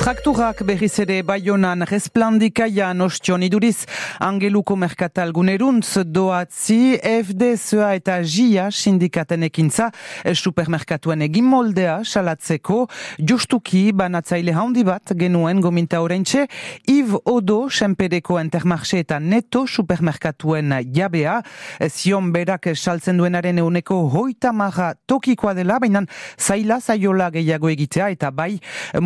Trakturak berriz ere baionan resplandikaian ostion iduriz angeluko merkatal guneruntz doatzi FDSA eta JIA sindikaten ekintza supermerkatuen egin moldea salatzeko justuki banatzaile handi bat genuen gominta orentxe Iv Odo senpedeko entermarxe eta neto supermerkatuen jabea zion berak saltzen duenaren euneko hoita maha tokikoa dela baina zaila zaiola gehiago egitea eta bai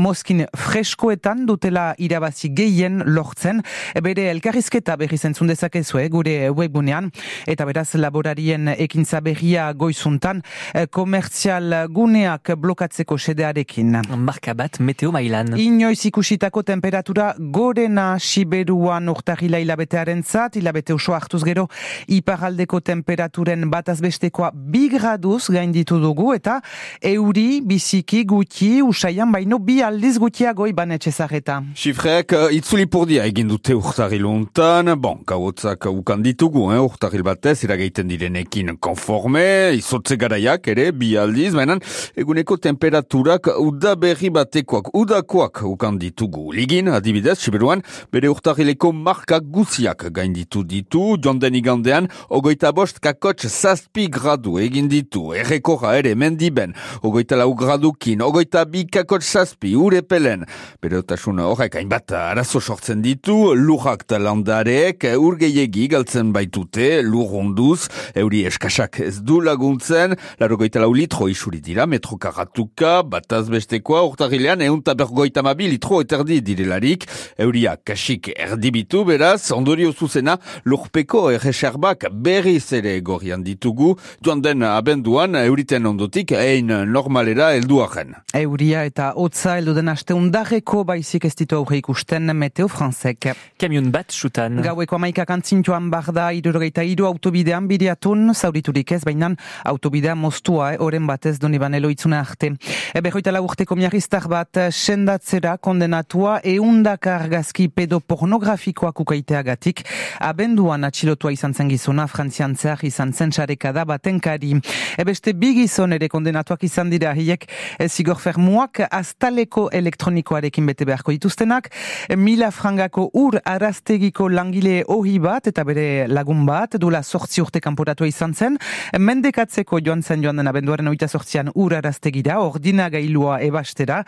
moskin fres freskoetan dutela irabazi gehien lortzen, bere elkarrizketa berri zentzun dezakezue gure webgunean, eta beraz laborarien ekintza berria goizuntan, eh, komertzial guneak blokatzeko sedearekin. Marka bat, meteo mailan. Inoiz ikusitako temperatura gorena siberuan urtahila hilabetearen zat, hilabete oso hartuz gero, iparaldeko temperaturen batazbestekoa bi graduz gainditu dugu, eta euri, biziki, guti, usaian baino bi aldiz gutiago iban etxezareta. Xifreak uh, itzuli pordia egin dute urtaril untan, bon, kauotzak ukan ditugu, eh, urtaril batez, iragaiten direnekin konforme, izotze garaiak ere, bi aldiz, mainan, eguneko temperaturak uda berri batekoak, udakoak ukan ditugu. Ligin, adibidez, Siberuan, bere urtarileko markak guziak gainditu ditu, jonden igandean, ogoita bost kakotx zazpi gradu egin ditu, errekorra ere mendiben, ogoita lau gradukin, ogoita bi kakotx zazpi, urepelen, Berotasun horrek hainbat arazo sortzen ditu, lurrak talandareek urgeiegi galtzen baitute, lur onduz, euri eskasak ez du laguntzen, laro goita lau litro isuri dira, metro karatuka, bataz bestekoa, urtarilean, eun tabergoita mabi litro eterdi direlarik, euria kasik erdibitu, beraz, ondorio zuzena, lurpeko erreserbak berriz ere gorian ditugu, joan den abenduan, euriten ondotik, ein normalera helduaren. Euria eta hotza heldu den aste Garreko baizik ez ditu aurre ikusten Meteo Franzek. Kamion bat sutan. Gaueko amaikak antzintuan barda irurogeita iru autobidean bideatun, zauriturik ez, baina autobidea moztua, eh, oren batez doni banelo itzuna arte. Ebe joitala urteko miarriztar bat sendatzera kondenatua eundak argazki pedopornografikoak ukaiteagatik, abenduan atxilotua izan zen gizona, frantzian zehar izan zen txarekada batenkari. Ebeste bi gizon ere kondenatuak izan dira hiek, zigor fermuak astaleko elektronikoa ekin bete beharko dituztenak, mila frangako ur araztegiko langile ohi bat, eta bere lagun bat, dula sortzi urte kanporatu izan zen, mendekatzeko joan zen joan den abenduaren oita sortzian ur araztegira, ordina gailua ebastera,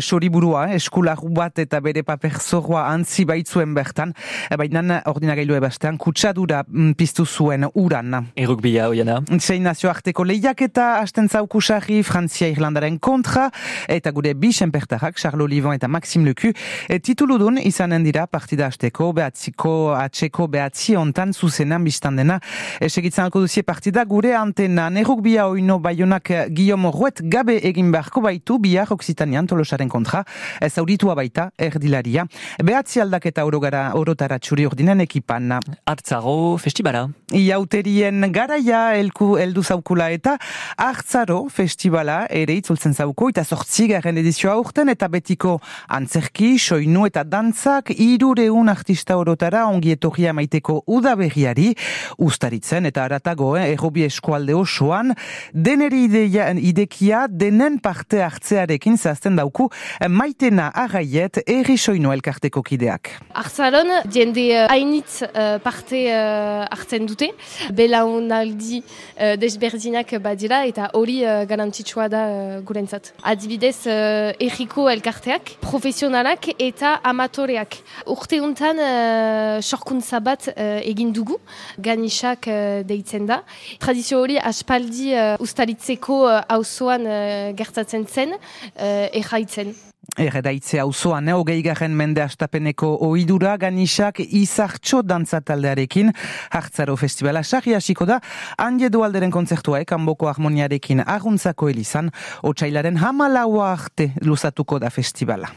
soriburua, eskularu bat eta bere paper zorroa antzi baitzuen bertan, baina ordina gailua ebastean, kutsadura mm, piztu zuen uran. Eruk bila, oiana. Zein nazio arteko lehiak eta hasten zaukusari Frantzia Irlandaren kontra, eta gure bi senpertarrak, Charles Olivon eta Maxim Leku, e, tituludun izanen dira partida hasteko behatziko atxeko behatzi ontan zuzenan biztan dena. E, segitzen alko duzie partida gure antena neruk bia oino baionak Guillaume Ruet gabe egin beharko baitu bihar Oksitanian tolosaren kontra, ez auritua baita erdilaria. Behatzi aldaketa orogara orotara txuri ordinen ekipan. Artzaro festibala. Iauterien garaia elku eldu zaukula eta Artzaro festibala ere itzultzen zauko eta sortzigaren edizioa urten eta betiko antzerki, soinu eta dantzak irureun artista orotara ongi etorria maiteko udaberriari ustaritzen eta aratago, eh, errobi eskualde osoan, deneri ideia, idekia denen parte hartzearekin zazten dauku maitena arraiet erri soinu elkarteko kideak. Artzaron, jende uh, hainitz uh, parte uh, hartzen dute, belaunaldi uh, desberdinak badira eta hori uh, garantzitsua da uh, gurentzat. Adibidez, uh, erriko elkarteak, profesionalak eta amatoreak. Urte untan uh, sorkuntza bat uh, egin dugu, ganisak uh, deitzen da. Tradizio hori aspaldi uh, ustaritzeko hauzoan uh, gertatzen zen, uh, erraitzen. Erredaitze hau zoan, eh, hogei garen mende astapeneko oidura ganisak izartxo dantzataldearekin hartzaro festivala sarri hasiko da, handi edo alderen konzertua ekanboko harmoniarekin arguntzako elizan, otxailaren hamalaua arte luzatuko da festivala.